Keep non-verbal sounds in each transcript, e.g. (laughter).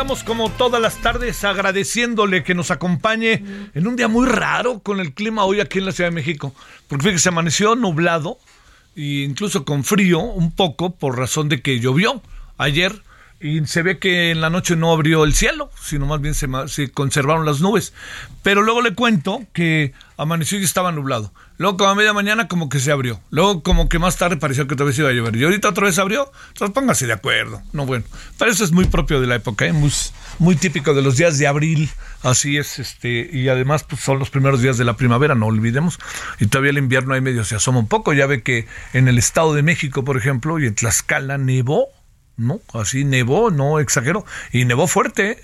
Andamos como todas las tardes agradeciéndole que nos acompañe en un día muy raro con el clima hoy aquí en la Ciudad de México, porque fíjese, amaneció nublado e incluso con frío un poco por razón de que llovió ayer y se ve que en la noche no abrió el cielo, sino más bien se, conservaron las nubes. Pero luego le cuento que amaneció y estaba nublado. Luego como a media mañana como que se abrió. Luego como que más tarde pareció que otra vez iba a llover. Y ahorita otra vez abrió. Entonces póngase de acuerdo. No, bueno. Pero eso es muy propio de la época, ¿eh? muy, muy típico de los días de abril. Así es, este, y además pues, son los primeros días de la primavera, no olvidemos. Y todavía el invierno ahí medio se asoma un poco. Ya ve que en el Estado de México, por ejemplo, y en Tlaxcala nevó. No, así nevó, no exagero, y nevó fuerte. ¿eh?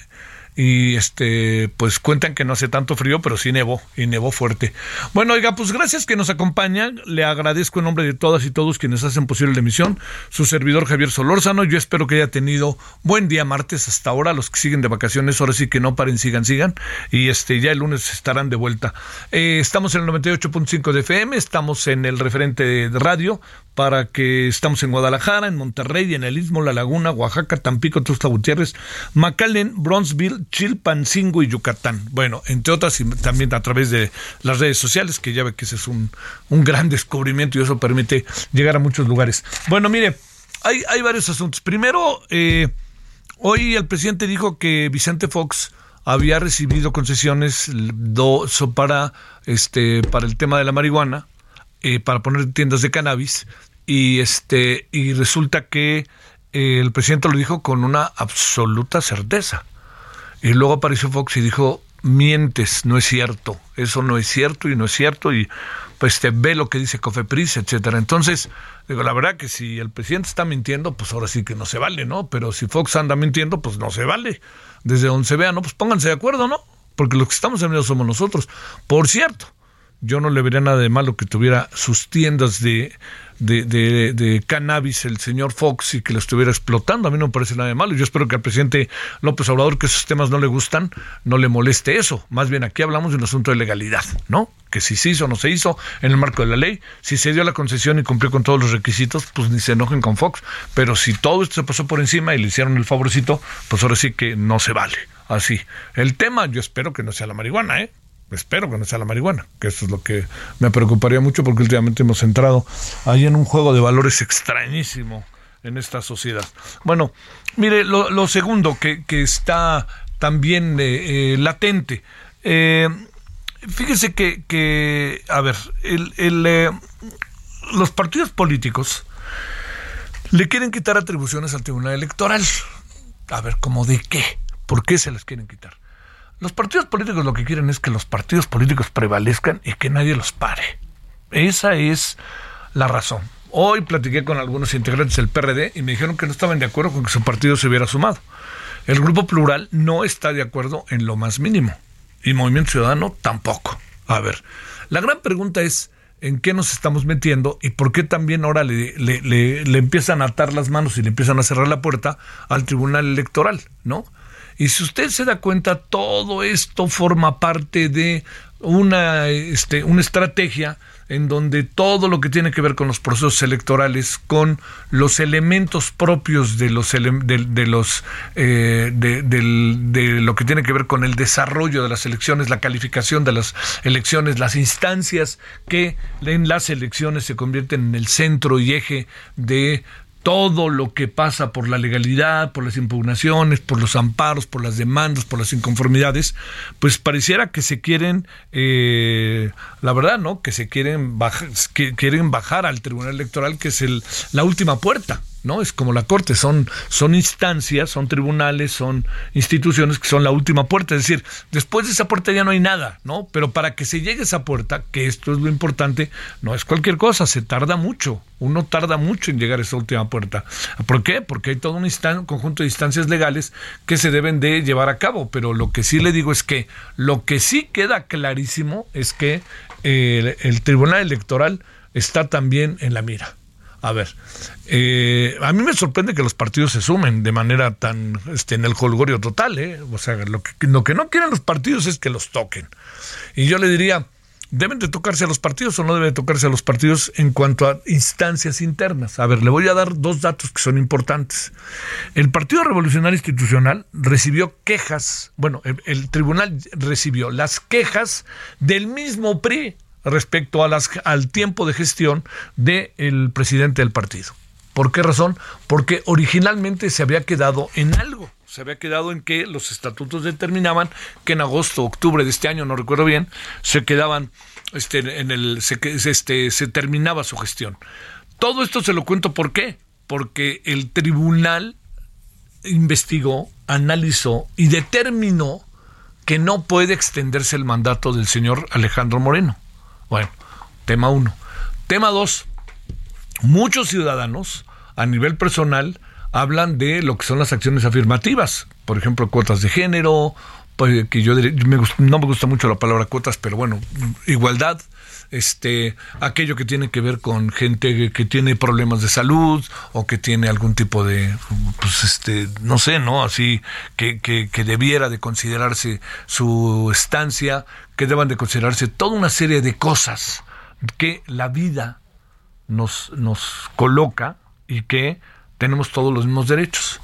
Y este, pues cuentan que no hace tanto frío, pero sí nevó, y nevó fuerte. Bueno, oiga, pues gracias que nos acompañan. Le agradezco en nombre de todas y todos quienes hacen posible la emisión. Su servidor Javier Solórzano. Yo espero que haya tenido buen día martes hasta ahora. Los que siguen de vacaciones, ahora sí que no paren, sigan, sigan. Y este, ya el lunes estarán de vuelta. Eh, estamos en el 98.5 de FM, estamos en el referente de radio para que estamos en Guadalajara, en Monterrey, en el Istmo, La Laguna, Oaxaca, Tampico, Tuxtla Gutiérrez, McAllen, Bronzeville, Chilpancingo y Yucatán. Bueno, entre otras, y también a través de las redes sociales, que ya ve que ese es un, un gran (laughs) descubrimiento y eso permite llegar a muchos lugares. Bueno, mire, hay, hay varios asuntos. Primero, eh, hoy el presidente dijo que Vicente Fox había recibido concesiones do- para, este, para el tema de la marihuana eh, para poner tiendas de cannabis y este y resulta que eh, el presidente lo dijo con una absoluta certeza. Y luego apareció Fox y dijo mientes no es cierto eso no es cierto y no es cierto y pues te ve lo que dice Cofepris etcétera entonces digo la verdad que si el presidente está mintiendo pues ahora sí que no se vale no pero si Fox anda mintiendo pues no se vale. Desde donde se vea no pues pónganse de acuerdo no porque los que estamos en medio somos nosotros. Por cierto yo no le vería nada de malo que tuviera sus tiendas de, de, de- cannabis el señor Fox y que lo estuviera explotando. A mí no me parece nada de malo. Yo espero que al presidente López Obrador, que esos temas no le gustan, no le moleste eso. Más bien aquí hablamos de un asunto de legalidad, ¿no? Que si se hizo o no se hizo en el marco de la ley, si se dio la concesión y cumplió con todos los requisitos, pues ni se enojen con Fox. Pero si todo esto se pasó por encima y le hicieron el favorcito, pues ahora sí que no se vale. Así. El tema, yo espero que no sea la marihuana, ¿eh? Espero que no sea la marihuana, que eso es lo que me preocuparía mucho porque últimamente hemos entrado ahí en un juego de valores extrañísimo en esta sociedad. Bueno, mire, lo, segundo que, está también eh, eh, latente. Eh, fíjese que, a ver, los partidos políticos le quieren quitar atribuciones al Tribunal Electoral. A ver, ¿cómo de qué? ¿Por qué se las quieren quitar? Los partidos políticos lo que quieren es que los partidos políticos prevalezcan y que nadie los pare. Esa es la razón. Hoy platiqué con algunos integrantes del PRD y me dijeron que no estaban de acuerdo con que su partido se hubiera sumado. El Grupo Plural no está de acuerdo en lo más mínimo y Movimiento Ciudadano tampoco. A ver, la gran pregunta es en qué nos estamos metiendo y por qué también ahora le, le, le, empiezan a atar las manos y le empiezan a cerrar la puerta al Tribunal Electoral, ¿no? Y si usted se da cuenta, todo esto forma parte de una, este, una estrategia en donde todo lo que tiene que ver con los procesos electorales, con los elementos propios de los de, los eh, de, de, lo que tiene que ver con el desarrollo de las elecciones, la calificación de las elecciones, las instancias que en las elecciones se convierten en el centro y eje de todo lo que pasa por la legalidad, por las impugnaciones, por los amparos, por las demandas, por las inconformidades, pues pareciera que se quieren, eh, la verdad, ¿no? Que se quieren bajar, que quieren bajar al Tribunal Electoral, que es la última puerta. ¿no? Es como la Corte, son, son instancias, son tribunales, son instituciones que son la última puerta. Es decir, después de esa puerta ya no hay nada, ¿no? Pero para que se llegue a esa puerta, que esto es lo importante, no es cualquier cosa, se tarda mucho. Uno tarda mucho en llegar a esa última puerta. ¿Por qué? Porque hay todo un, conjunto de instancias legales que se deben de llevar a cabo. Pero lo que sí le digo es que lo que sí queda clarísimo es que el Tribunal Electoral está también en la mira. A ver, eh, a mí me sorprende que los partidos se sumen de manera tan este, en el holgorio total. ¿eh? O sea, lo que no quieren los partidos es que los toquen. Y yo le diría, ¿deben de tocarse a los partidos o no deben de tocarse a los partidos en cuanto a instancias internas? A ver, le voy a dar dos datos que son importantes. El Partido Revolucionario Institucional recibió quejas, bueno, el tribunal recibió las quejas del mismo PRI respecto a las, al tiempo de gestión del presidente del partido. ¿Por qué razón? Porque originalmente se había quedado en algo. Se había quedado en que los estatutos determinaban que en agosto, octubre de este año, no recuerdo bien, se quedaban este, en el, se, este, se terminaba su gestión. Todo esto se lo cuento por qué. Porque el tribunal investigó, analizó y determinó que no puede extenderse el mandato del señor Alejandro Moreno. Bueno, tema uno. Tema dos, muchos ciudadanos a nivel personal hablan de lo que son las acciones afirmativas, por ejemplo, cuotas de género, pues, que yo no me gusta mucho la palabra cuotas, pero bueno, igualdad, este, aquello que tiene que ver con gente que tiene problemas de salud o que tiene algún tipo de, pues este, no sé, ¿no? Así que, que, que debiera de considerarse su estancia, que deban de considerarse toda una serie de cosas que la vida nos, nos coloca y que tenemos todos los mismos derechos.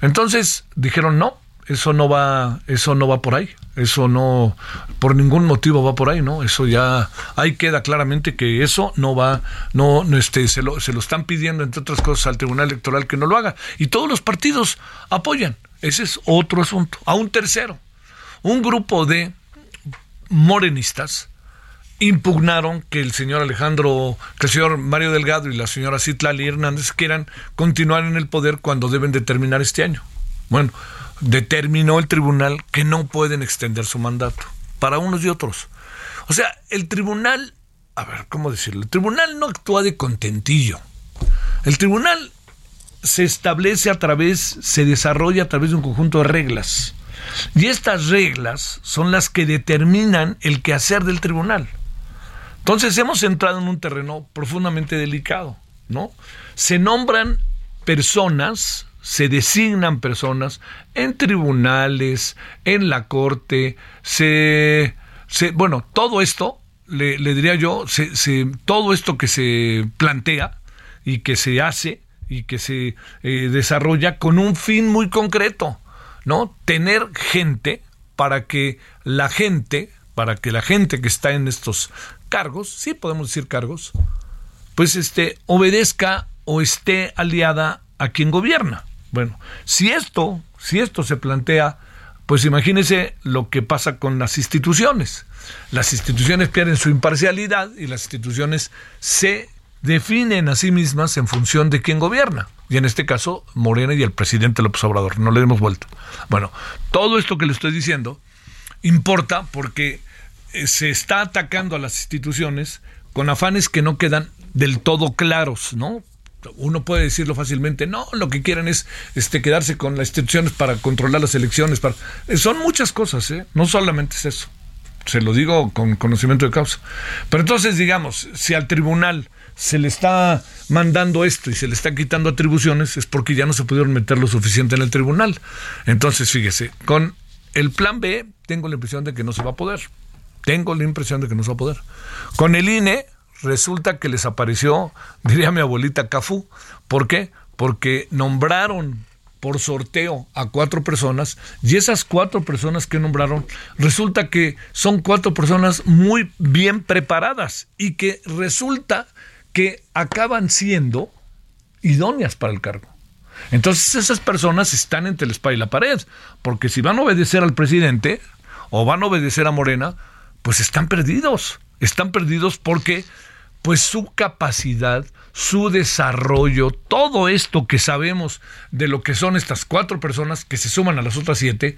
Entonces dijeron no, eso no va, eso no va por ahí, eso no, por ningún motivo va por ahí, ¿no? Eso ya, ahí queda claramente que eso no va, no, no este, se lo, se lo están pidiendo, entre otras cosas, al Tribunal Electoral que no lo haga. Y todos los partidos apoyan. Ese es otro asunto. A un tercero, un grupo de morenistas impugnaron que el señor Alejandro, que el señor Mario Delgado y la señora Citlali Hernández quieran continuar en el poder cuando deben de terminar este año. Bueno, determinó el tribunal que no pueden extender su mandato para unos y otros. O sea, el tribunal, a ver, ¿cómo decirlo? El tribunal no actúa de contentillo. El tribunal se establece a través, se desarrolla a través de un conjunto de reglas. Y estas reglas son las que determinan el quehacer del tribunal. Entonces hemos entrado en un terreno profundamente delicado, ¿no? Se nombran personas, se designan personas en tribunales, en la corte, se, bueno, todo esto, le, diría yo, se, todo esto que se plantea y que se hace y que se eh, desarrolla con un fin muy concreto, ¿no? Tener gente para que la gente, para que la gente que está en estos cargos, sí podemos decir cargos, pues este obedezca o esté aliada a quien gobierna. Bueno, si esto, si esto se plantea, pues imagínese lo que pasa con las instituciones. Las instituciones pierden su imparcialidad y las instituciones se definen a sí mismas en función de quién gobierna. Y en este caso, Morena y el presidente López Obrador. No le hemos vuelto. Bueno, todo esto que le estoy diciendo importa porque se está atacando a las instituciones con afanes que no quedan del todo claros, ¿no? Uno puede decirlo fácilmente, no, lo que quieren es este, quedarse con las instituciones para controlar las elecciones. Para... Son muchas cosas, ¿eh? no solamente es eso. Se lo digo con conocimiento de causa. Pero entonces, digamos, si al tribunal se le está mandando esto y se le está quitando atribuciones, es porque ya no se pudieron meter lo suficiente en el tribunal. Entonces, fíjese, con el plan B tengo la impresión de que no se va a poder. Tengo la impresión de que no se va a poder. Con el INE resulta que les apareció, (laughs) diría mi abuelita Cafú. ¿Por qué? Porque nombraron por sorteo a cuatro personas y esas cuatro personas que nombraron resulta que son cuatro personas muy bien preparadas y que resulta que acaban siendo idóneas para el cargo. Entonces esas personas están entre el espada y la pared, porque si van a obedecer al presidente o van a obedecer a Morena, pues están perdidos. Están perdidos porque pues su capacidad, su desarrollo, todo esto que sabemos de lo que son estas cuatro personas que se suman a las otras siete,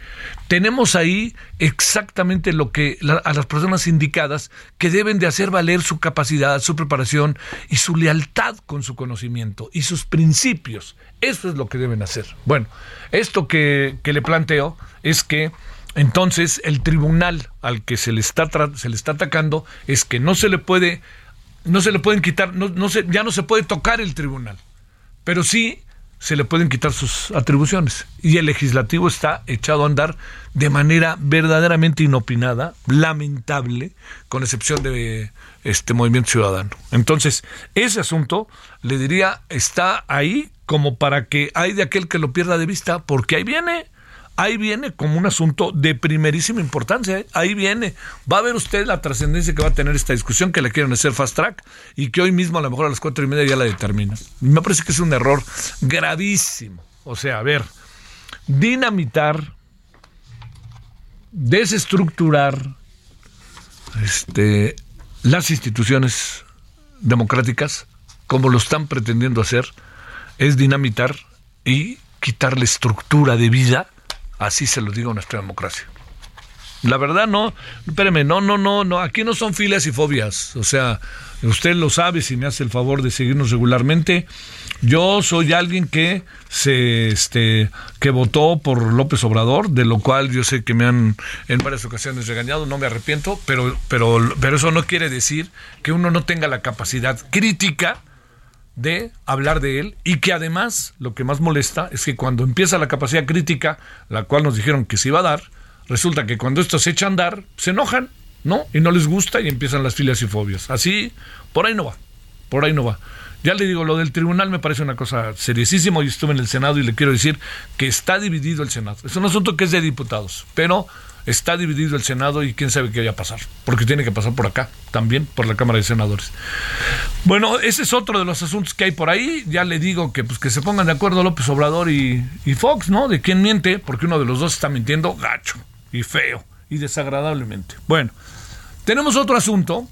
tenemos ahí exactamente lo que a las personas indicadas que deben de hacer valer su capacidad, su preparación y su lealtad con su conocimiento y sus principios. Eso es lo que deben hacer. Bueno, esto que, que le planteo es que entonces el tribunal al que se le está, se le está atacando es que no se le puede no se le pueden quitar, no, no se, ya no se puede tocar el tribunal, pero sí se le pueden quitar sus atribuciones. Y el legislativo está echado a andar de manera verdaderamente inopinada, lamentable, con excepción de este movimiento ciudadano. Entonces, ese asunto, le diría, está ahí como para que hay de aquel que lo pierda de vista, porque ahí viene ahí viene como un asunto de primerísima importancia. ¿eh? Ahí viene. Va a ver usted la trascendencia que va a tener esta discusión, que la quieren hacer fast track y que hoy mismo a lo mejor a las cuatro y media ya la determina. Me parece que es un error gravísimo. O sea, a ver, dinamitar, desestructurar este, las instituciones democráticas, como lo están pretendiendo hacer, es dinamitar y quitarle estructura de vida Así se lo digo a nuestra democracia. La verdad no, espérame, no, no, no, no, aquí no son filias y fobias. O sea, usted lo sabe si me hace el favor de seguirnos regularmente. Yo soy alguien que se este que votó por López Obrador, de lo cual yo sé que me han en varias ocasiones regañado, no me arrepiento, pero pero pero eso no quiere decir que uno no tenga la capacidad crítica de hablar de él y que además lo que más molesta es que cuando empieza la capacidad crítica, la cual nos dijeron que se iba a dar, resulta que cuando esto se echa a andar, se enojan, ¿no? Y no les gusta y empiezan las filias y fobias. Así, por ahí no va, por ahí no va. Ya le digo, lo del tribunal me parece una cosa seriosísima. Yo estuve en el Senado y le quiero decir que está dividido el Senado. Es un asunto que es de diputados, pero está dividido el Senado y quién sabe qué vaya a pasar, porque tiene que pasar por acá, también por la Cámara de Senadores. Bueno, ese es otro de los asuntos que hay por ahí. Ya le digo que pues que se pongan de acuerdo López Obrador y, Fox, ¿no? De quién miente, porque uno de los dos está mintiendo gacho y feo y desagradablemente. Bueno, tenemos otro asunto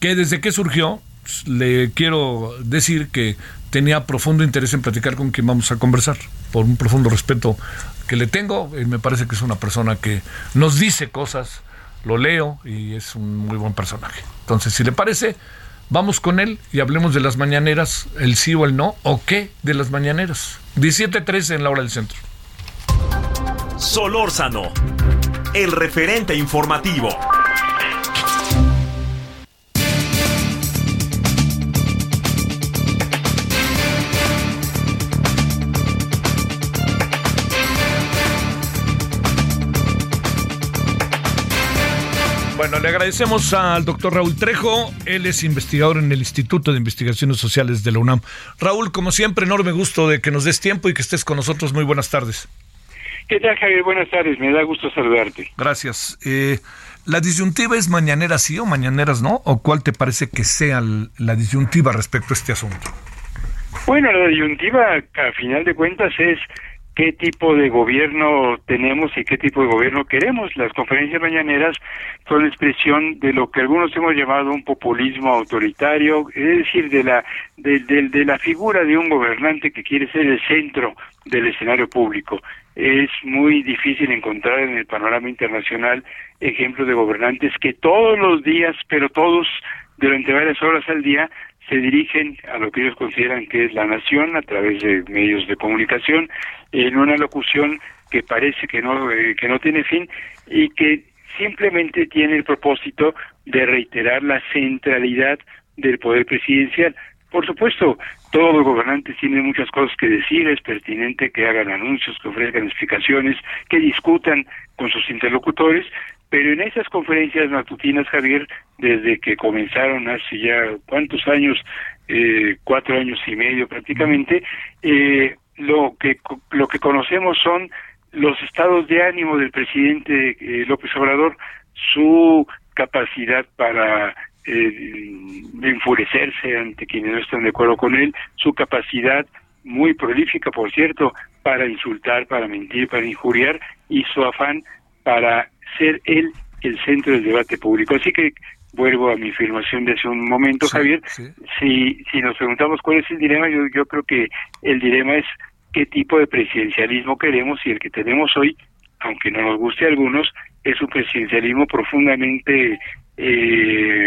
que desde que surgió, le quiero decir que tenía profundo interés en platicar con quien vamos a conversar, por un profundo respeto que le tengo. y me parece que es una persona que nos dice cosas, lo leo y es un muy buen personaje. Entonces, si le parece, vamos con él y hablemos de las mañaneras, el sí o el no, o qué de las mañaneras. 17.13 en la hora del centro. Solórzano, el referente informativo. Bueno, le agradecemos al doctor Raúl Trejo. Él es investigador en el Instituto de Investigaciones Sociales de la UNAM. Raúl, como siempre, enorme gusto de que nos des tiempo y que estés con nosotros. Muy buenas tardes. ¿Qué tal, Javier? Buenas tardes. Me da gusto saludarte. Gracias. Eh, ¿La disyuntiva es mañanera sí o mañaneras no? ¿O cuál te parece que sea la disyuntiva respecto a este asunto? Bueno, la disyuntiva, a final de cuentas, es qué tipo de gobierno tenemos y qué tipo de gobierno queremos. Las conferencias mañaneras son expresión de lo que algunos hemos llamado un populismo autoritario, es decir, de la de, de, la figura de un gobernante que quiere ser el centro del escenario público. Es muy difícil encontrar en el panorama internacional ejemplos de gobernantes que todos los días, pero todos durante varias horas al día, se dirigen a lo que ellos consideran que es la nación a través de medios de comunicación en una locución que parece que no eh, que no tiene fin y que simplemente tiene el propósito de reiterar la centralidad del poder presidencial. Por supuesto, todos los gobernantes tienen muchas cosas que decir, es pertinente que hagan anuncios, que ofrezcan explicaciones, que discutan con sus interlocutores, pero en esas conferencias matutinas, Javier, desde que comenzaron hace ya cuántos años, eh, cuatro años y medio prácticamente, eh, lo que lo que conocemos son los estados de ánimo del presidente eh, López Obrador, su capacidad para eh, enfurecerse ante quienes no están de acuerdo con él, su capacidad muy prolífica, por cierto, para insultar, para mentir, para injuriar, y su afán para ser él el centro del debate público. Así que vuelvo a mi afirmación de hace un momento, Javier. Si, si nos preguntamos cuál es el dilema, yo, yo creo que el dilema es qué tipo de presidencialismo queremos y el que tenemos hoy, aunque no nos guste a algunos, es un presidencialismo profundamente eh,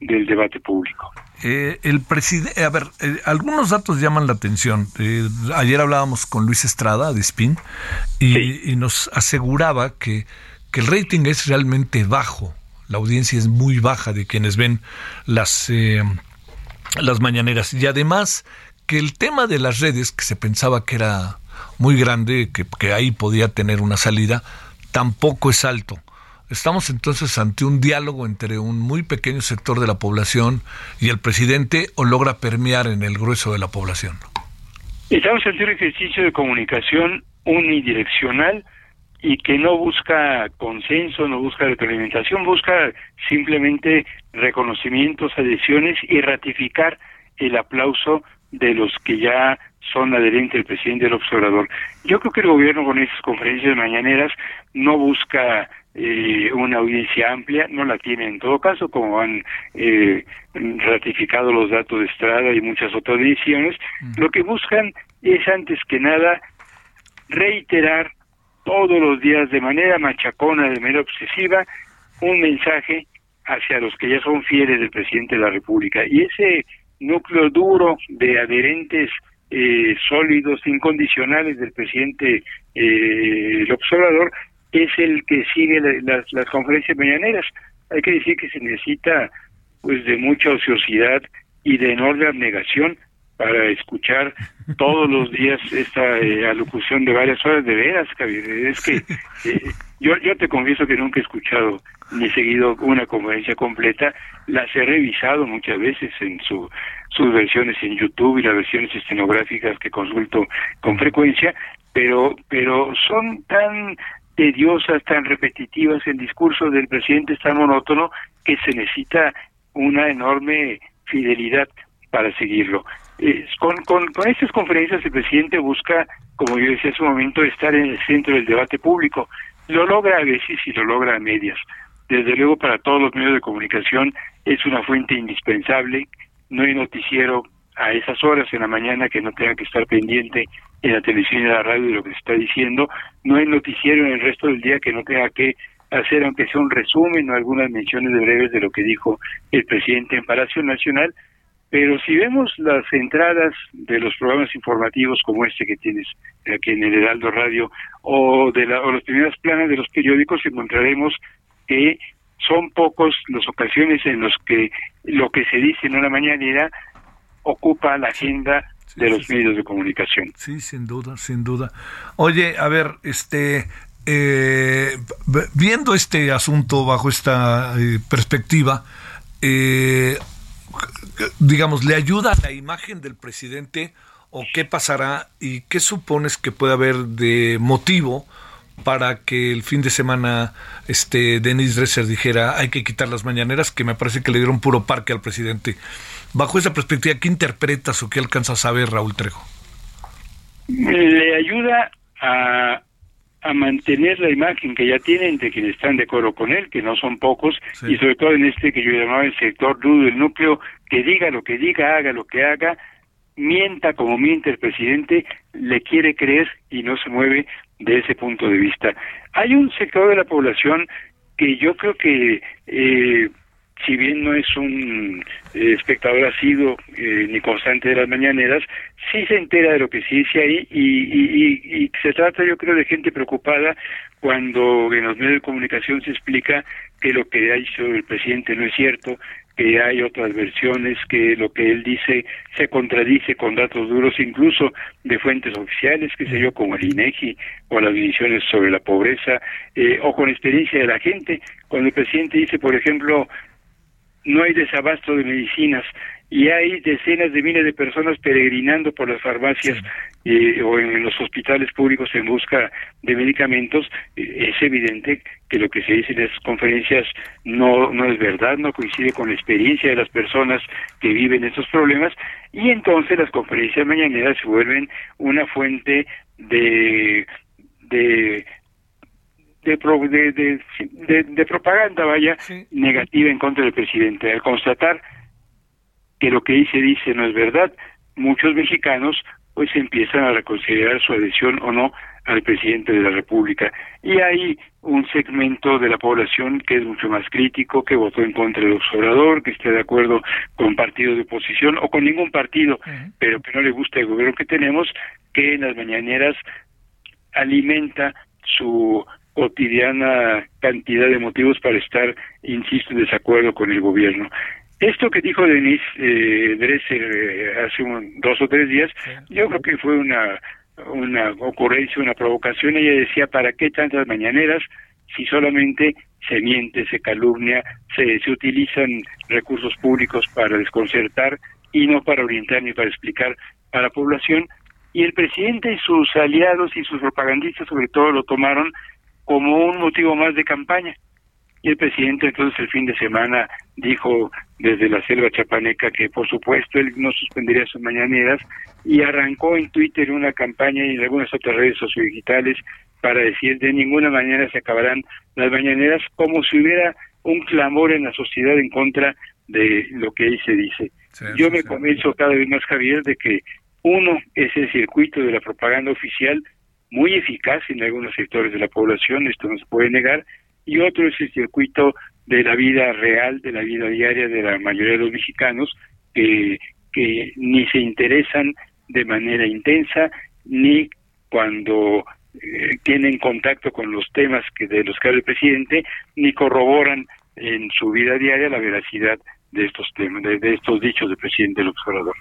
del debate público. Eh, el presidente, a ver, eh, algunos datos llaman la atención. Eh, ayer hablábamos con Luis Estrada de Spin y, y nos aseguraba que, que, el rating es realmente bajo. La audiencia es muy baja de quienes ven las, las mañaneras. Y además que el tema de las redes, que se pensaba que era muy grande, que, que ahí podía tener una salida, tampoco es alto. Estamos entonces ante un diálogo entre un muy pequeño sector de la población y el presidente o logra permear en el grueso de la población. Estamos ante un ejercicio de comunicación unidireccional y que no busca consenso, no busca retroalimentación, busca simplemente reconocimientos, adhesiones y ratificar el aplauso de los que ya son adherentes del presidente del observador. Yo creo que el gobierno con esas conferencias mañaneras no busca eh, una audiencia amplia, no la tiene en todo caso, como han eh, ratificado los datos de Estrada y muchas otras decisiones, lo que buscan es antes que nada reiterar todos los días de manera machacona, de manera obsesiva, un mensaje hacia los que ya son fieles del presidente de la República. Y ese núcleo duro de adherentes eh, sólidos, incondicionales del presidente eh, el observador, es el que sigue las, las conferencias mañaneras. Hay que decir que se necesita pues de mucha ociosidad y de enorme abnegación para escuchar todos los días esta eh, alocución de varias horas de veras, Javier. Es que eh, yo, yo te confieso que nunca he escuchado ni seguido una conferencia completa, las he revisado muchas veces en su, sus versiones en YouTube y las versiones estenográficas que consulto con frecuencia, pero, pero son tan tediosas, tan repetitivas, el discurso del presidente es tan monótono que se necesita una enorme fidelidad para seguirlo. con, con, con estas conferencias el presidente busca, como yo decía hace un momento, estar en el centro del debate público. Lo logra a veces y lo logra a medias. Desde luego para todos los medios de comunicación es una fuente indispensable. No hay noticiero a esas horas en la mañana que no tenga que estar pendiente en la televisión y en la radio de lo que se está diciendo. No hay noticiero en el resto del día que no tenga que hacer, aunque sea un resumen o algunas menciones de breves de lo que dijo el presidente en Palacio Nacional. Pero si vemos las entradas de los programas informativos como este que tienes aquí en el Heraldo Radio o de la, o los primeros planes de los periódicos, encontraremos que son pocos las ocasiones en las que lo que se dice en una mañanera ocupa la agenda de los medios de comunicación. Sí, sin duda, sin duda. Oye, a ver, este, eh, viendo este asunto bajo esta eh, perspectiva, eh, digamos, ¿le ayuda a la imagen del presidente o qué pasará y qué supones que puede haber de motivo para que el fin de semana este Denis Dresser dijera hay que quitar las mañaneras, que me parece que le dieron puro parque al presidente. Bajo esa perspectiva, ¿qué interpretas o qué alcanzas a ver, Raúl Trejo? Le ayuda a, a mantener la imagen que ya tienen de quienes están de acuerdo con él, que no son pocos, y sobre todo en este que yo llamaba el sector duro del núcleo, que diga lo que diga, haga lo que haga, mienta como miente el presidente, le quiere creer y no se mueve de ese punto de vista. Hay un sector de la población que yo creo que eh, si bien no es un eh, espectador asiduo eh, ni constante de las mañaneras, sí se entera de lo que se dice ahí y, y, se trata, yo creo, de gente preocupada cuando en los medios de comunicación se explica que lo que ha dicho el presidente no es cierto, que hay otras versiones, que lo que él dice se contradice con datos duros, incluso de fuentes oficiales, que sé yo, como el INEGI o las divisiones sobre la pobreza, eh, o con experiencia de la gente. Cuando el presidente dice, por ejemplo, no hay desabasto de medicinas y hay decenas de miles de personas peregrinando por las farmacias eh, o en los hospitales públicos en busca de medicamentos, eh, es evidente que lo que se dice en esas conferencias no, no es verdad, no coincide con la experiencia de las personas que viven estos problemas y entonces las conferencias mañaneras se vuelven una fuente de de de, de, de, propaganda, vaya, negativa en contra del presidente. Al constatar que lo que dice dice no es verdad, muchos mexicanos pues empiezan a reconsiderar su adhesión o no al presidente de la República. Y hay un segmento de la población que es mucho más crítico, que votó en contra del observador, que está de acuerdo con partidos de oposición o con ningún partido, pero que no le gusta el gobierno que tenemos, que en las mañaneras alimenta su cotidiana cantidad de motivos para estar, insisto, en desacuerdo con el gobierno. Esto que dijo Denise eh, Dresser eh, hace dos o tres días, yo creo que fue una, una ocurrencia, una provocación. Ella decía, ¿para qué tantas mañaneras si solamente se miente, se calumnia, se, se utilizan recursos públicos para desconcertar y no para orientar ni para explicar a la población? Y el presidente y sus aliados y sus propagandistas sobre todo lo tomaron como un motivo más de campaña. Y el presidente entonces el fin de semana dijo desde la selva chapaneca que por supuesto él no suspendería sus mañaneras y arrancó en Twitter una campaña y en algunas otras redes sociodigitales para decir de ninguna manera se acabarán las mañaneras como si hubiera un clamor en la sociedad en contra de lo que ahí se dice. Yo me convenzo cada vez más, Javier, de que uno es el circuito de la propaganda oficial muy eficaz en algunos sectores de la población, esto no se puede negar, y otro es el circuito de la vida real, de la vida diaria de la mayoría de los mexicanos, que, que ni se interesan de manera intensa, ni cuando eh, tienen contacto con los temas que de los que habla el presidente, ni corroboran en su vida diaria la veracidad de estos temas, de, estos dichos del presidente del observador.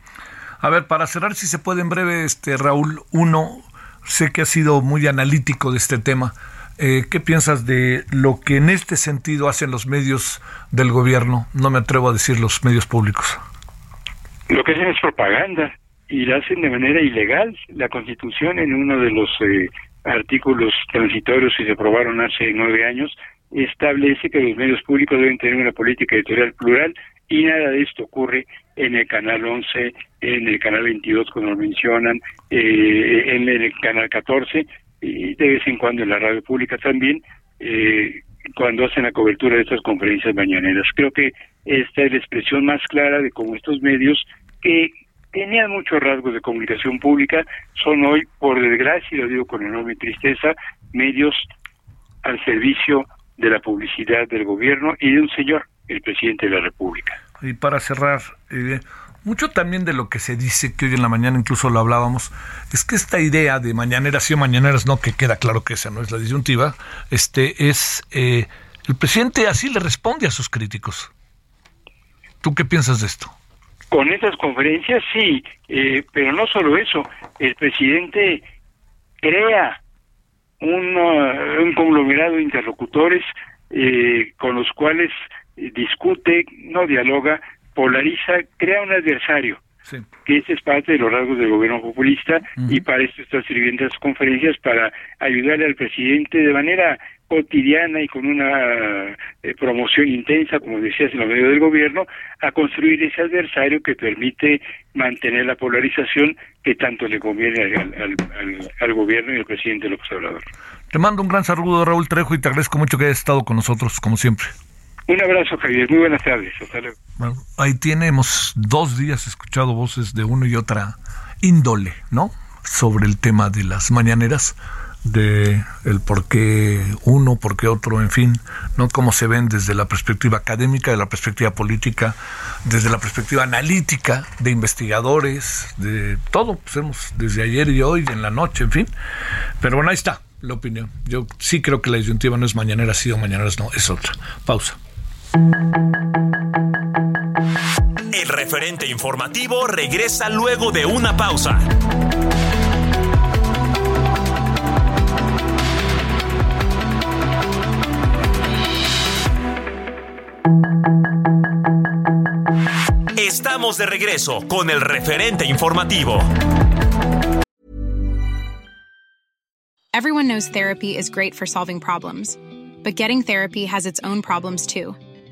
A ver, para cerrar, si se puede en breve, este Raúl, uno, sé que ha sido muy analítico de este tema. Eh, ¿Qué piensas de lo que en este sentido hacen los medios del gobierno? No me atrevo a decir los medios públicos. Lo que hacen es propaganda y la hacen de manera ilegal. La Constitución, en uno de los eh, artículos transitorios que se aprobaron hace nueve años, establece que los medios públicos deben tener una política editorial plural y nada de esto ocurre en el canal 11, en el canal 22 como lo mencionan, eh, en el canal 14 y de vez en cuando en la radio pública también, eh, cuando hacen la cobertura de estas conferencias mañaneras. Creo que esta es la expresión más clara de cómo estos medios que tenían muchos rasgos de comunicación pública son hoy, por desgracia, y lo digo con enorme tristeza, medios al servicio de la publicidad del gobierno y de un señor, el presidente de la República. Y para cerrar, eh, mucho también de lo que se dice, que hoy en la mañana incluso lo hablábamos, es que esta idea de mañaneras sí o mañaneras no, que queda claro que esa no es la disyuntiva, este es eh, el presidente así le responde a sus críticos. ¿Tú qué piensas de esto? Con estas conferencias sí, eh, pero no solo eso, el presidente crea un, un conglomerado de interlocutores eh, con los cuales discute, no dialoga, polariza, crea un adversario. que ese es parte de los rasgos del gobierno populista y para esto está sirviendo las conferencias para ayudarle al presidente de manera cotidiana y con una eh, promoción intensa, como decías, en los medios del gobierno, a construir ese adversario que permite mantener la polarización que tanto le conviene al, al gobierno y al presidente López Obrador. Te mando un gran saludo, Raúl Trejo, y te agradezco mucho que hayas estado con nosotros, como siempre. Un abrazo, Javier. Muy buenas tardes. Hasta luego. Bueno, ahí tenemos dos días escuchado voces de uno y otra índole, ¿no? Sobre el tema de las mañaneras. de el por qué uno, por qué otro, en fin, no cómo se ven desde la perspectiva académica, de la perspectiva política, desde la perspectiva analítica, de investigadores, de todo, pues hemos desde ayer y hoy, en la noche, en fin. Pero bueno, ahí está la opinión. Yo sí creo que la disyuntiva no es mañanera sí o mañaneras no, es otra. Pausa. El referente informativo regresa luego de una pausa. Estamos de regreso con el referente informativo. Everyone knows therapy is great for solving problems, but getting therapy has its own problems too,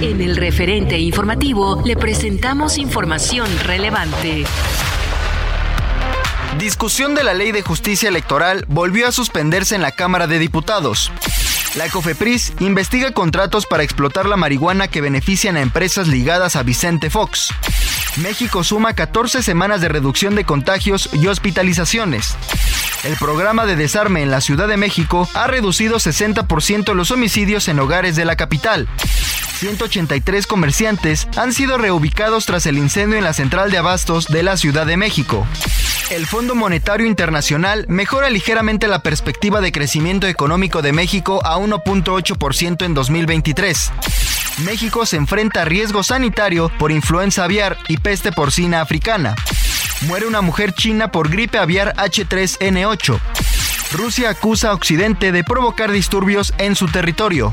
En el referente informativo le presentamos información relevante. Discusión de la ley de justicia electoral volvió a suspenderse en la Cámara de Diputados. La COFEPRIS investiga contratos para explotar la marihuana que benefician a empresas ligadas a Vicente Fox. México suma 14 semanas de reducción de contagios y hospitalizaciones. El programa de desarme en la Ciudad de México ha reducido 60% los homicidios en hogares de la capital. 183 comerciantes han sido reubicados tras el incendio en la central de abastos de la Ciudad de México. El Fondo Monetario Internacional mejora ligeramente la perspectiva de crecimiento económico de México a 1.8% en 2023. México se enfrenta a riesgo sanitario por influenza aviar y peste porcina africana. Muere una mujer china por gripe aviar H3N8. Rusia acusa a Occidente de provocar disturbios en su territorio.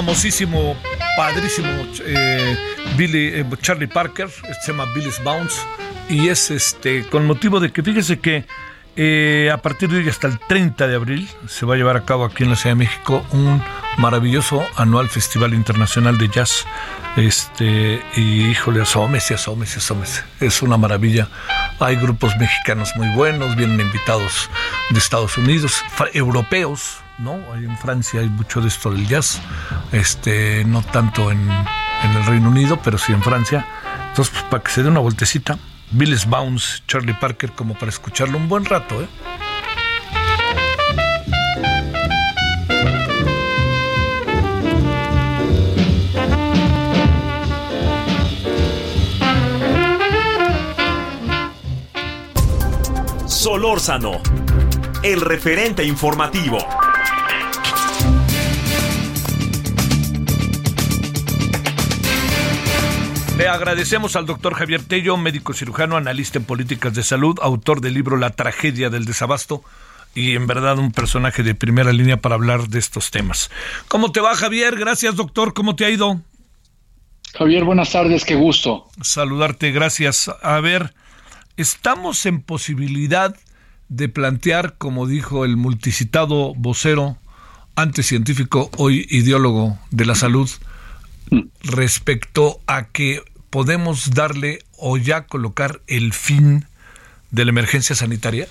Famosísimo, padrísimo eh, Billy, eh, Charlie Parker, se llama Billy's Bounce, y es este con motivo de que fíjese que eh, a partir de hoy hasta el 30 de abril se va a llevar a cabo aquí en la Ciudad de México un maravilloso anual Festival Internacional de Jazz. Este, y híjole, asómese, asómese, asómese. Es una maravilla. Hay grupos mexicanos muy buenos, vienen invitados de Estados Unidos, europeos, ¿no? En Francia hay mucho de esto del jazz, este, no tanto en, en el Reino Unido, pero sí en Francia. Entonces, pues, para que se dé una vueltecita, Billis Bounce, Charlie Parker, como para escucharlo un buen rato, ¿eh? Solórzano, el referente informativo. Le agradecemos al doctor Javier Tello, médico cirujano, analista en políticas de salud, autor del libro La tragedia del desabasto y en verdad un personaje de primera línea para hablar de estos temas. ¿Cómo te va Javier? Gracias doctor, ¿cómo te ha ido? Javier, buenas tardes, qué gusto. Saludarte, gracias. A ver, estamos en posibilidad de plantear, como dijo el multicitado vocero, antes científico, hoy ideólogo de la salud, mm. respecto a que podemos darle o ya colocar el fin de la emergencia sanitaria?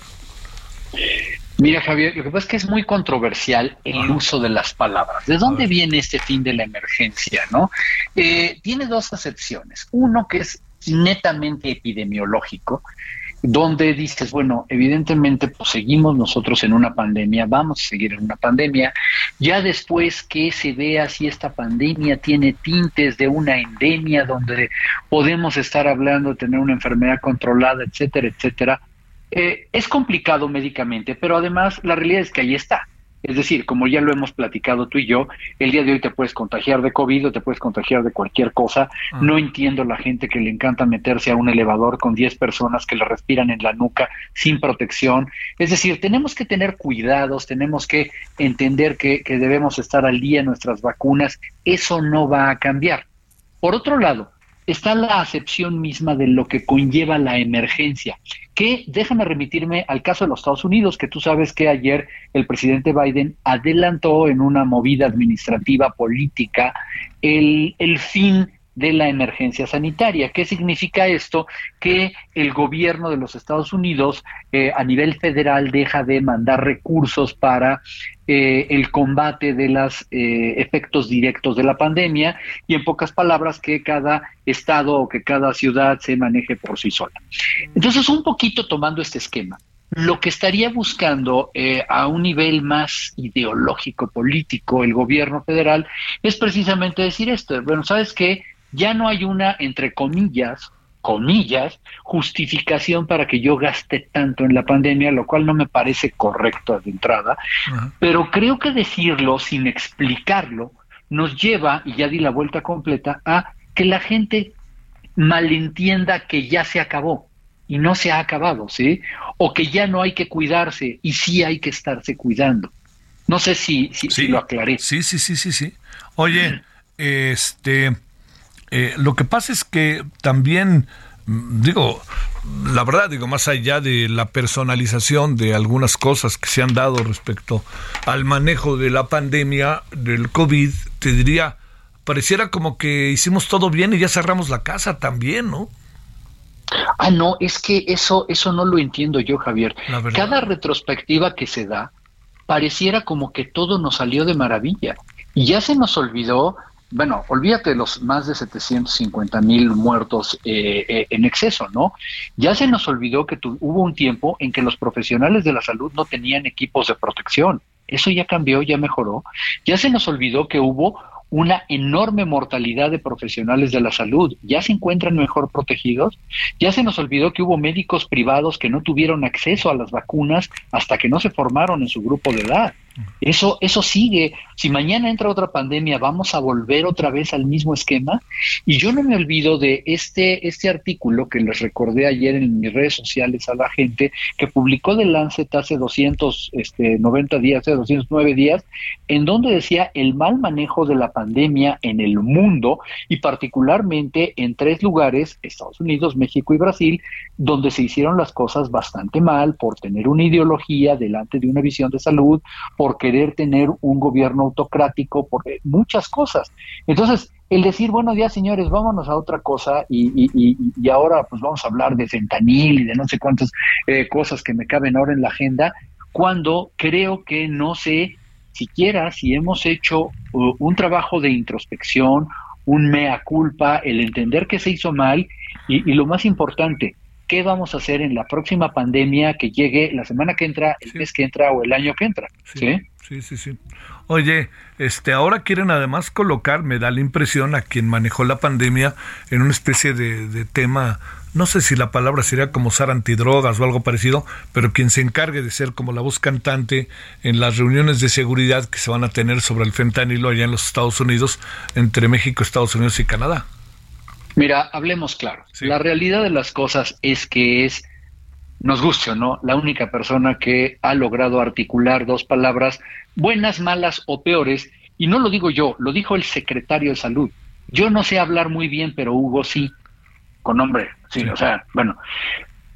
Mira, Javier, lo que pasa es que es muy controversial el uso de las palabras. ¿De dónde viene este fin de la emergencia? ¿no? Eh, tiene dos acepciones. Uno que es netamente epidemiológico, donde dices, bueno, evidentemente pues, seguimos nosotros en una pandemia, vamos a seguir en una pandemia, ya después que se vea si esta pandemia tiene tintes de una endemia, donde podemos estar hablando de tener una enfermedad controlada, etcétera, etcétera, eh, es complicado médicamente, pero además la realidad es que ahí está. Es decir, como ya lo hemos platicado tú y yo, el día de hoy te puedes contagiar de COVID o te puedes contagiar de cualquier cosa. Ah. No entiendo la gente que le encanta meterse a un elevador con 10 personas que le respiran en la nuca sin protección. Es decir, tenemos que tener cuidados, tenemos que entender que, que debemos estar al día en nuestras vacunas. Eso no va a cambiar. Por otro lado, está la acepción misma de lo que conlleva la emergencia, que déjame remitirme al caso de los Estados Unidos, que tú sabes que ayer el presidente Biden adelantó en una movida administrativa política el, el fin de la emergencia sanitaria. ¿Qué significa esto? Que el gobierno de los Estados Unidos eh, a nivel federal deja de mandar recursos para eh, el combate de los eh, efectos directos de la pandemia y en pocas palabras que cada estado o que cada ciudad se maneje por sí sola. Entonces, un poquito tomando este esquema, lo que estaría buscando a un nivel más ideológico, político, el gobierno federal, es precisamente decir esto, bueno, ¿sabes qué? Ya no hay una, entre comillas, comillas, justificación para que yo gaste tanto en la pandemia, lo cual no me parece correcto de entrada, pero creo que decirlo sin explicarlo nos lleva, y ya di la vuelta completa, a que la gente malentienda que ya se acabó y no se ha acabado, ¿sí? O que ya no hay que cuidarse y sí hay que estarse cuidando. No sé si, si, si lo aclaré. Sí, sí, sí, sí, sí. Oye, este eh, lo que pasa es que también, mm, digo, la verdad, digo, más allá de la personalización de algunas cosas que se han dado respecto al manejo de la pandemia del COVID, te diría, pareciera como que hicimos todo bien y ya cerramos la casa también, ¿no? Ah, no, es que eso, eso no lo entiendo yo, Javier. Cada retrospectiva que se da, pareciera como que todo nos salió de maravilla. Y ya se nos olvidó bueno, olvídate de los más de 750 mil muertos eh, eh, en exceso, ¿no? Ya se nos olvidó que hubo un tiempo en que los profesionales de la salud no tenían equipos de protección. Eso ya cambió, ya mejoró. Ya se nos olvidó que hubo una enorme mortalidad de profesionales de la salud. Ya se encuentran mejor protegidos. Ya se nos olvidó que hubo médicos privados que no tuvieron acceso a las vacunas hasta que no se formaron en su grupo de edad. Eso, eso sigue. Si mañana entra otra pandemia, vamos a volver otra vez al mismo esquema. Y yo no me olvido de este, este artículo que les recordé ayer en mis redes sociales a la gente, que publicó The Lancet hace 290 este, días, hace 209 días, en donde decía el mal manejo de la pandemia en el mundo y particularmente en tres lugares, Estados Unidos, México y Brasil, donde se hicieron las cosas bastante mal por tener una ideología delante de una visión de salud, por querer tener un gobierno autocrático, por muchas cosas. Entonces, el decir, bueno, ya señores, vámonos a otra cosa y, y, ahora pues vamos a hablar de fentanil y de no sé cuántas eh, cosas que me caben ahora en la agenda, cuando creo que no sé siquiera si hemos hecho uh, un trabajo de introspección, un mea culpa, el entender que se hizo mal y, y lo más importante, qué vamos a hacer en la próxima pandemia que llegue la semana que entra, el mes que entra o el año que entra. Sí, sí, sí, sí. Oye, este, ahora quieren además colocar, me da la impresión, a quien manejó la pandemia en una especie de, de tema no sé si la palabra sería como usar antidrogas o algo parecido, pero quien se encargue de ser como la voz cantante en las reuniones de seguridad que se van a tener sobre el fentanilo allá en los Estados Unidos, entre México, Estados Unidos y Canadá. Mira, hablemos claro. La realidad de las cosas es que es, nos guste o no, la única persona que ha logrado articular dos palabras, buenas, malas o peores, y no lo digo yo, lo dijo el secretario de salud. Yo no sé hablar muy bien, pero Hugo sí, con nombre, sí, o sea, bueno.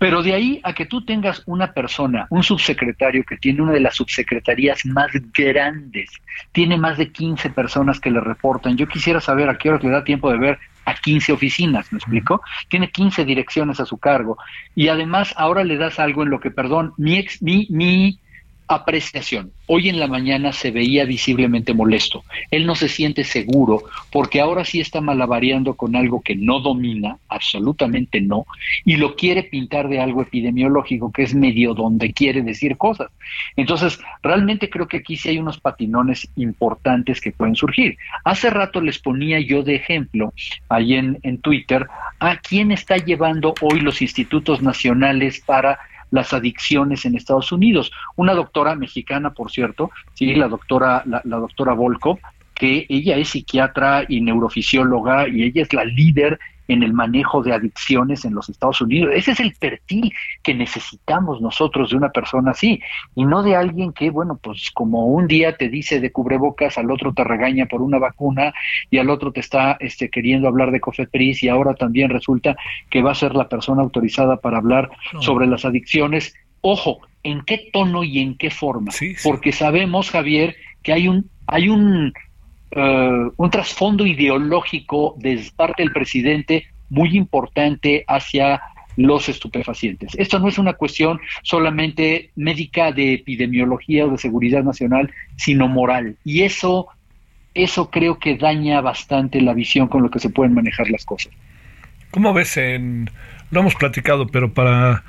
Pero de ahí a que tú tengas una persona, un subsecretario que tiene una de las subsecretarías más grandes, tiene más de 15 personas que le reportan. Yo quisiera saber a qué hora le da tiempo de ver a 15 oficinas, ¿me explico? Tiene 15 direcciones a su cargo y además ahora le das algo en lo que, perdón, mi, ex, mi, mi apreciación. Hoy en la mañana se veía visiblemente molesto. Él no se siente seguro porque ahora sí está malabareando con algo que no domina, absolutamente no, y lo quiere pintar de algo epidemiológico que es medio donde quiere decir cosas. Entonces, realmente creo que aquí sí hay unos patinones importantes que pueden surgir. Hace rato les ponía yo de ejemplo ahí en, en Twitter a quién está llevando hoy los institutos nacionales para las adicciones en Estados Unidos. Una doctora mexicana, por cierto, sí, la doctora, la, doctora Volkov, que ella es psiquiatra y neurofisióloga y ella es la líder en el manejo de adicciones en los Estados Unidos. Ese es el perfil que necesitamos nosotros de una persona así y no de alguien que, bueno, pues como un día te dice de cubrebocas, al otro te regaña por una vacuna y al otro te está este, queriendo hablar de Cofepris y ahora también resulta que va a ser la persona autorizada para hablar sobre las adicciones. Ojo, ¿en qué tono y en qué forma? Porque sabemos, Javier, que hay un hay un eh, un trasfondo ideológico de parte del presidente muy importante hacia los estupefacientes. Esto no es una cuestión solamente médica de epidemiología o de seguridad nacional, sino moral. Y eso, eso creo que daña bastante la visión con lo que se pueden manejar las cosas. ¿Cómo ves en, lo hemos platicado, pero para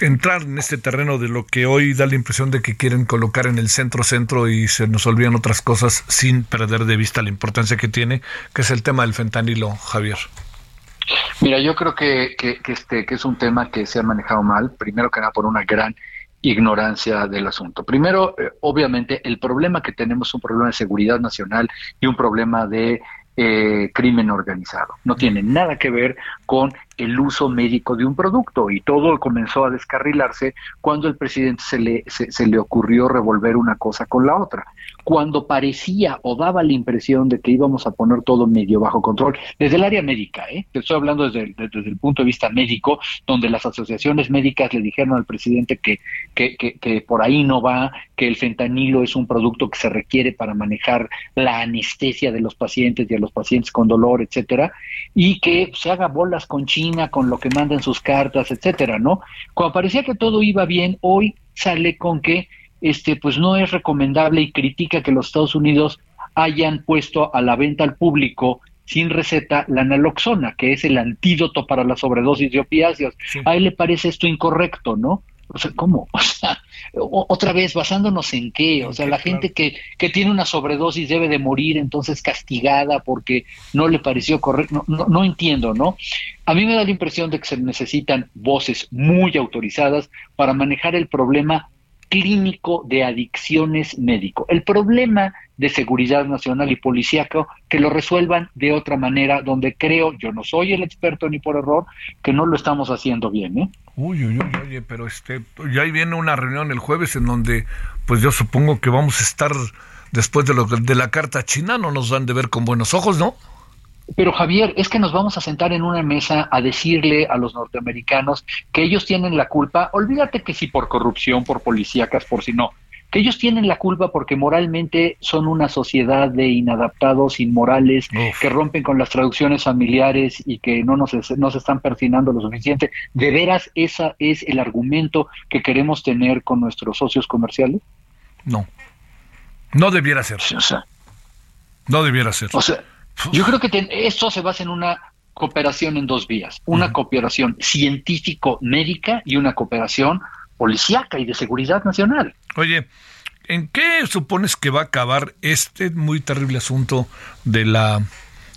entrar en este terreno de lo que hoy da la impresión de que quieren colocar en el centro-centro y se nos olvidan otras cosas sin perder de vista la importancia que tiene, que es el tema del fentanilo, Javier. Mira, yo creo que, que, este, que es un tema que se ha manejado mal, primero que nada por una gran ignorancia del asunto. Primero, eh, obviamente, el problema que tenemos es un problema de seguridad nacional y un problema de eh, crimen organizado. No tiene nada que ver con el uso médico de un producto y todo comenzó a descarrilarse cuando el presidente se le, se, le ocurrió revolver una cosa con la otra. Cuando parecía o daba la impresión de que íbamos a poner todo medio bajo control, desde el área médica, ¿eh? estoy hablando desde, desde el punto de vista médico, donde las asociaciones médicas le dijeron al presidente que, que, que, que por ahí no va, que el fentanilo es un producto que se requiere para manejar la anestesia de los pacientes y a los pacientes con dolor, etcétera, y que se haga bolas con China con lo que mandan sus cartas, etcétera, ¿no? Cuando parecía que todo iba bien, hoy sale con que este pues no es recomendable y critica que los Estados Unidos hayan puesto a la venta al público sin receta la naloxona, que es el antídoto para la sobredosis de opiáceos. A él le parece esto incorrecto, ¿no? O sea, ¿cómo? (laughs) O sea, otra vez, basándonos en qué? O sea, la gente que, que tiene una sobredosis debe de morir entonces castigada porque no le pareció correcto. No, no, entiendo, ¿no? A mí me da la impresión de que se necesitan voces muy autorizadas para manejar el problema clínico de adicciones médico. El problema de seguridad nacional y policíaco que lo resuelvan de otra manera, donde creo, yo no soy el experto ni por error, que no lo estamos haciendo bien, ¿eh? Uy, uy, uy, oye, pero este, ya ahí viene una reunión el jueves en donde, pues yo supongo que vamos a estar después de lo de la carta china, no nos dan de ver con buenos ojos, ¿no? Pero Javier, es que nos vamos a sentar en una mesa a decirle a los norteamericanos que ellos tienen la culpa, olvídate que si por corrupción, por policíacas, por si no, que ellos tienen la culpa porque moralmente son una sociedad de inadaptados, inmorales, que rompen con las traducciones familiares y que no nos, no se están persinando lo suficiente. ¿De veras ese es el argumento que queremos tener con nuestros socios comerciales? No. No debiera ser. no debiera ser. O sea, yo creo que esto se basa en una cooperación en dos vías, una cooperación científico-médica y una cooperación policíaca y de seguridad nacional. Oye, ¿en qué supones que va a acabar este muy terrible asunto de la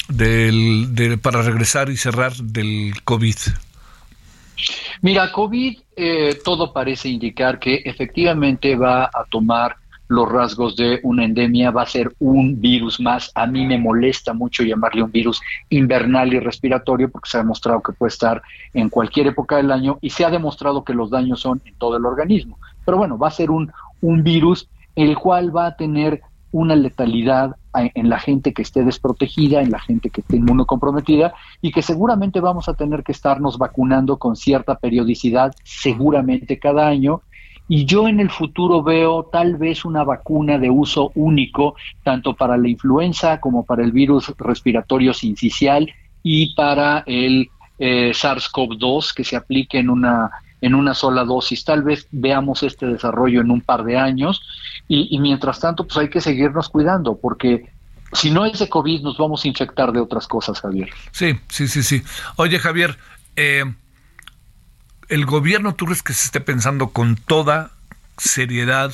del, para regresar y cerrar del COVID? Mira, COVID, eh, todo parece indicar que efectivamente va a tomar los rasgos de una endemia, va a ser un virus más. A mí me molesta mucho llamarle un virus invernal y respiratorio porque se ha demostrado que puede estar en cualquier época del año y se ha demostrado que los daños son en todo el organismo. Pero bueno, va a ser un, un virus el cual va a tener una letalidad en la gente que esté desprotegida, en la gente que esté inmunocomprometida y que seguramente vamos a tener que estarnos vacunando con cierta periodicidad, seguramente cada año. Y yo en el futuro veo tal vez una vacuna de uso único, tanto para la influenza como para el virus respiratorio sincicial y para el eh, SARS-CoV-2 que se aplique en una en una sola dosis. Tal vez veamos este desarrollo en un par de años y, mientras tanto pues hay que seguirnos cuidando porque si no es de COVID nos vamos a infectar de otras cosas, Javier. Sí, sí, sí, sí. Oye, Javier, eh, ¿el gobierno tú crees que se esté pensando con toda seriedad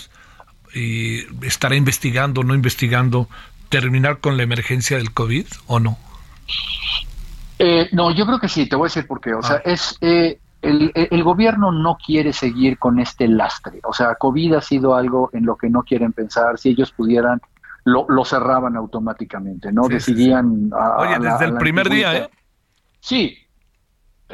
y estará investigando, no investigando, terminar con la emergencia del COVID o no? Eh, no, yo creo que sí, te voy a decir por qué. O sea, ah. es, eh, el, gobierno no quiere seguir con este lastre. O sea, COVID ha sido algo en lo que no quieren pensar. Si ellos pudieran, lo, cerraban automáticamente, ¿no? Decidían. Oye, desde el primer día, ¿eh? Sí.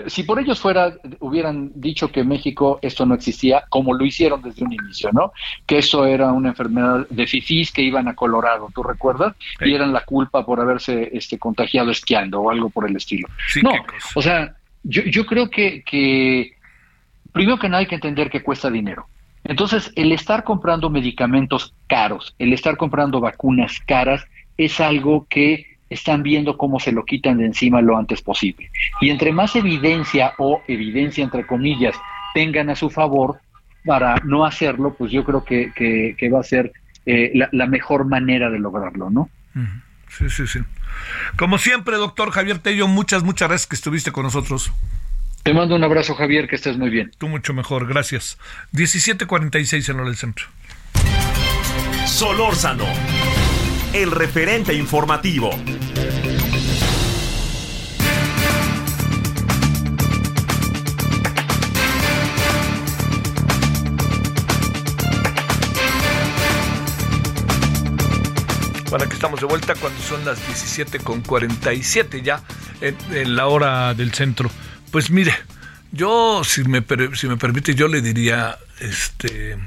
Si por ellos fuera, hubieran dicho que México esto no existía, como lo hicieron desde un inicio, ¿no? Que eso era una enfermedad de fifís que iban a Colorado, ¿tú recuerdas? Y eran la culpa por haberse este, contagiado esquiando o algo por el estilo. no, o sea, yo, yo creo que, que, primero que nada hay que entender que cuesta dinero. Entonces, el estar comprando medicamentos caros, el estar comprando vacunas caras, es algo que están viendo cómo se lo quitan de encima lo antes posible. Y entre más evidencia o evidencia entre comillas tengan a su favor para no hacerlo, pues yo creo que, que, va a ser eh, la, mejor manera de lograrlo, ¿no? Sí, sí, sí. Como siempre, doctor Javier Tello, muchas, muchas gracias que estuviste con nosotros. Te mando un abrazo, Javier, que estés muy bien. Tú mucho mejor, gracias. 17:46 en hora del centro. Solórzano, el referente informativo. Para que estamos de vuelta cuando son las 17 con 47 ya en, la hora del centro. Pues mire, yo si me, si me permite yo le diría, este,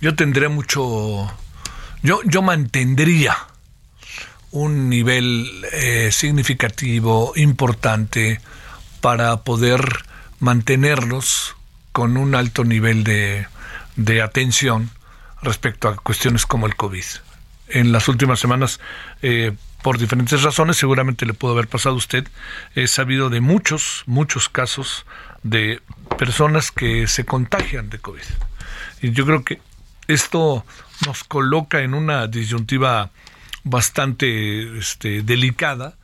yo tendría mucho, yo, yo mantendría un nivel eh, significativo, importante, para poder mantenerlos con un alto nivel de, de atención respecto a cuestiones como el COVID en las últimas semanas, eh, por diferentes razones, seguramente le pudo haber pasado a usted, he sabido de muchos, muchos casos de personas que se contagian de COVID. Y yo creo que esto nos coloca en una disyuntiva bastante este, delicada,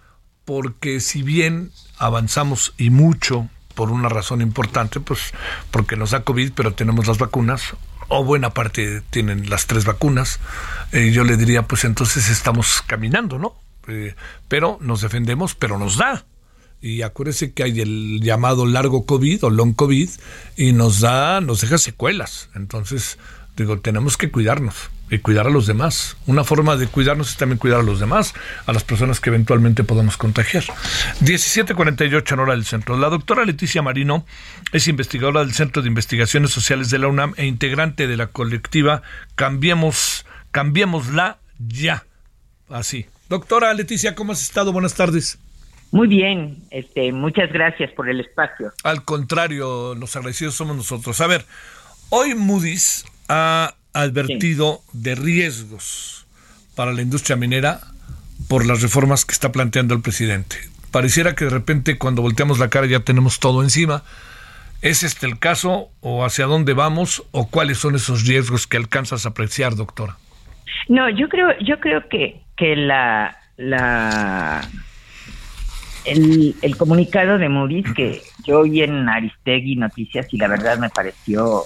porque si bien avanzamos y mucho por una razón importante, pues porque nos da COVID, pero tenemos las vacunas, o buena parte tienen las tres vacunas, eh, yo le diría, pues entonces estamos caminando, ¿no? Eh, pero nos defendemos, pero nos da. Y acuérdese que hay el llamado largo COVID o long COVID y nos da, nos deja secuelas. Entonces, digo, tenemos que cuidarnos y cuidar a los demás. Una forma de cuidarnos es también cuidar a los demás, a las personas que eventualmente podamos contagiar. 1748 en hora del centro. La doctora Leticia Marino es investigadora del Centro de Investigaciones Sociales de la UNAM e integrante de la colectiva Cambiemos, Cambiémosla ya. Así. Doctora Leticia, ¿cómo has estado? Buenas tardes. Muy bien, este, muchas gracias por el espacio. Al contrario, los agradecidos somos nosotros. A ver, hoy Moody's ha advertido de riesgos para la industria minera por las reformas que está planteando el presidente. Pareciera que de repente cuando volteamos la cara ya tenemos todo encima. ¿Es este el caso o hacia dónde vamos o cuáles son esos riesgos que alcanzas a apreciar, doctora? No, yo creo, yo creo que, que la, la el, el comunicado de Moody's que yo oí en Aristegui Noticias y la verdad me pareció,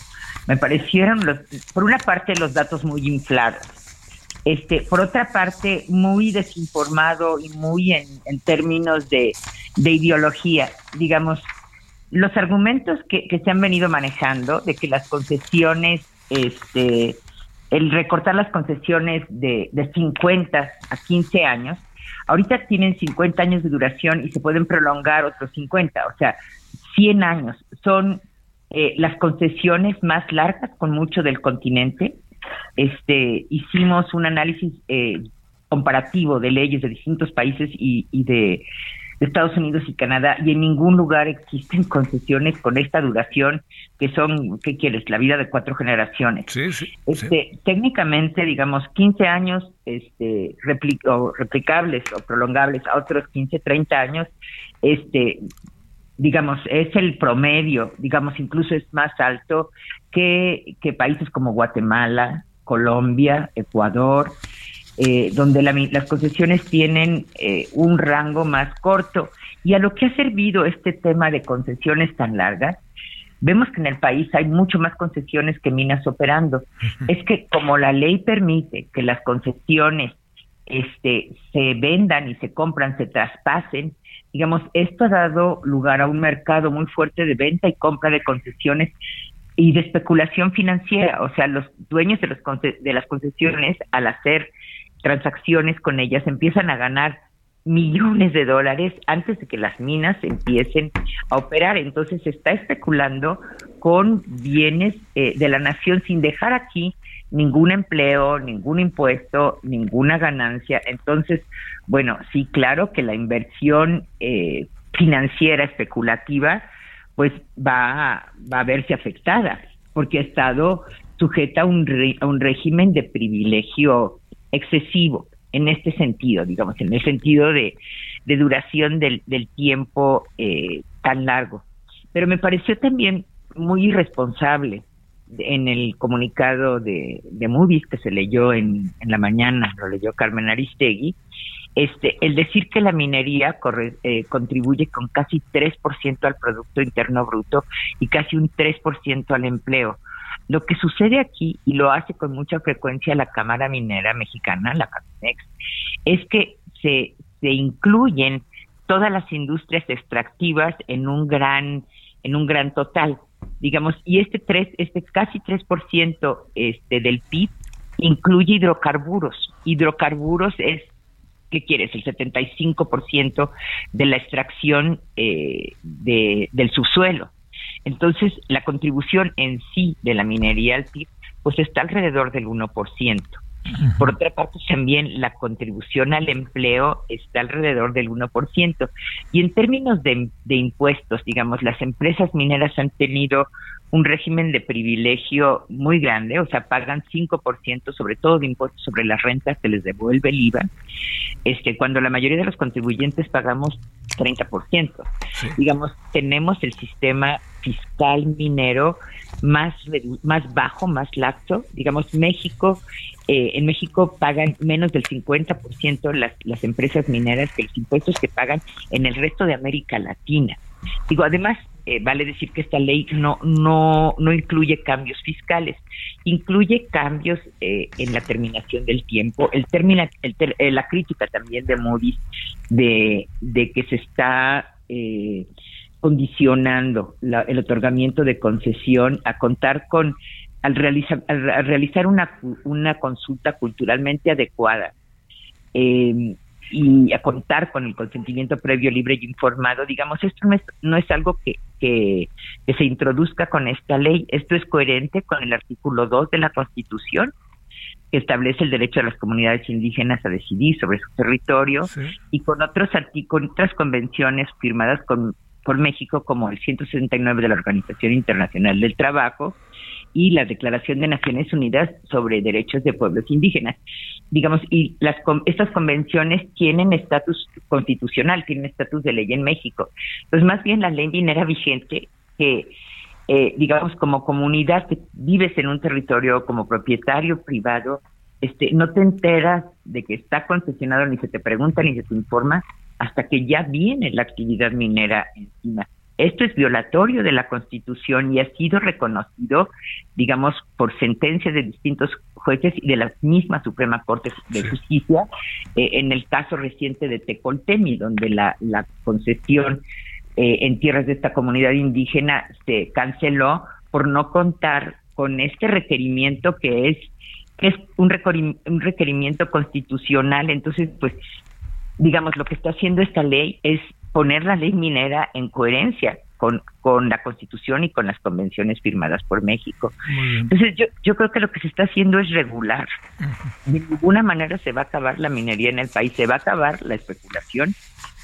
me parecieron los, por una parte los datos muy inflados, este, por otra parte muy desinformado y muy en, términos de, de ideología, digamos, los argumentos que, que se han venido manejando de que las concesiones, este, el recortar las concesiones de, de 50 a 15 años, ahorita tienen 50 años de duración y se pueden prolongar otros 50, o sea, 100 años. Son eh, las concesiones más largas con mucho del continente. Este, hicimos un análisis eh, comparativo de leyes de distintos países y, y de de Estados Unidos y Canadá y en ningún lugar existen (laughs) concesiones con esta duración que son, ¿qué quieres? La vida de cuatro generaciones. Sí, sí, este, Técnicamente, digamos, 15 años este, o replicables o prolongables a otros 15, 30 años, este, digamos, es el promedio, digamos, incluso es más alto que, que países como Guatemala, Colombia, Ecuador, eh, donde las concesiones tienen eh, un rango más corto. Y a lo que ha servido este tema de concesiones tan largas, vemos que en el país hay mucho más concesiones que minas operando. Es que como la ley permite que las concesiones este, se vendan y se compran, se traspasen, digamos, esto ha dado lugar a un mercado muy fuerte de venta y compra de concesiones y de especulación financiera. O sea, los dueños de, los, de las concesiones, al hacer transacciones con ellas, empiezan a ganar millones de dólares antes de que las minas empiecen a operar. Entonces se está especulando con bienes eh, de la nación sin dejar aquí ningún empleo, ningún impuesto, ninguna ganancia. Entonces, bueno, sí, claro que la inversión eh, financiera especulativa pues va, a verse afectada porque ha estado sujeta a un, a un régimen de privilegio excesivo en este sentido, digamos, en el sentido de, duración del, tiempo eh, tan largo. Pero me pareció también muy irresponsable en el comunicado de, de Moody's que se leyó en, en la mañana, lo leyó Carmen Aristegui, este, el decir que la minería eh, contribuye con casi 3% al Producto Interno Bruto y casi un 3% al empleo. Lo que sucede aquí, y lo hace con mucha frecuencia la Cámara Minera Mexicana, la CAMINEX, es que se, se incluyen todas las industrias extractivas en un gran, en un gran total. Digamos, y este tres, este casi 3% este, del PIB incluye hidrocarburos. Hidrocarburos es ¿qué quieres? El 75% de la extracción eh, de, del subsuelo. Entonces, la contribución en sí de la minería al PIB, pues está alrededor del 1%. Por otra parte, también la contribución al empleo está alrededor del 1%. Y en términos de, de, impuestos, digamos, las empresas mineras han tenido un régimen de privilegio muy grande, o sea, pagan 5% sobre todo de impuestos sobre las rentas que les devuelve el IVA, este, cuando la mayoría de los contribuyentes pagamos 30%. Digamos, tenemos el sistema fiscal minero más, más bajo, más laxo. Digamos, México, eh, en México pagan menos del 50% las, las empresas mineras que los impuestos que pagan en el resto de América Latina. Digo, además, eh, vale decir que esta ley no, no, no incluye cambios fiscales, incluye cambios eh, en la terminación del tiempo. El término, el, eh, la crítica también de Moody's de, de que se está condicionando el otorgamiento de concesión a contar con al realizar, al realizar una, una consulta culturalmente adecuada. Eh, y a contar con el consentimiento previo, libre y informado, digamos, esto no es, no es algo que, que, se introduzca con esta ley, esto es coherente con el artículo 2 de la Constitución, que establece el derecho de las comunidades indígenas a decidir sobre su territorio, y con otros artículos, otras convenciones firmadas con, por México, como el 169 de la Organización Internacional del Trabajo, y la Declaración de Naciones Unidas sobre Derechos de Pueblos Indígenas. Digamos, y las estas convenciones tienen estatus constitucional, tienen estatus de ley en México. Pues más bien la ley minera vigente que eh, digamos como comunidad que vives en un territorio como propietario privado, este, no te enteras de que está concesionado ni se te pregunta ni se te informa hasta que ya viene la actividad minera encima. Esto es violatorio de la Constitución y ha sido reconocido, digamos, por sentencias de distintos jueces y de la misma Suprema Corte de Justicia, eh, en el caso reciente de Tecoltemi, donde la, la concesión eh, en tierras de esta comunidad indígena se canceló por no contar con este requerimiento que es es un, un requerimiento constitucional. Entonces, pues, digamos, lo que está haciendo esta ley es poner la ley minera en coherencia con, con la Constitución y con las convenciones firmadas por México. Entonces yo, yo creo que lo que se está haciendo es regular. De ninguna manera se va a acabar la minería en el país, se va a acabar la especulación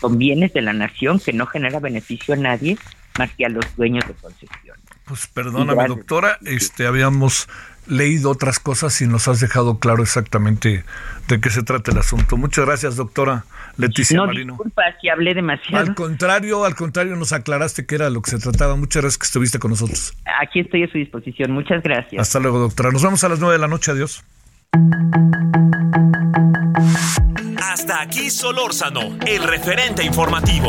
con bienes de la nación que no genera beneficio a nadie más que a los dueños de concesión. Pues perdóname, doctora, este habíamos leído otras cosas y nos has dejado claro exactamente de qué se trata el asunto. Muchas gracias, doctora Leticia no, Marino. Disculpa si hablé demasiado. Al contrario, al contrario, nos aclaraste que era lo que se trataba. Muchas gracias que estuviste con nosotros. Aquí estoy a su disposición. Muchas gracias. Hasta luego, doctora. Nos vemos a las nueve de la noche. Adiós. Hasta aquí Solórzano, el referente informativo.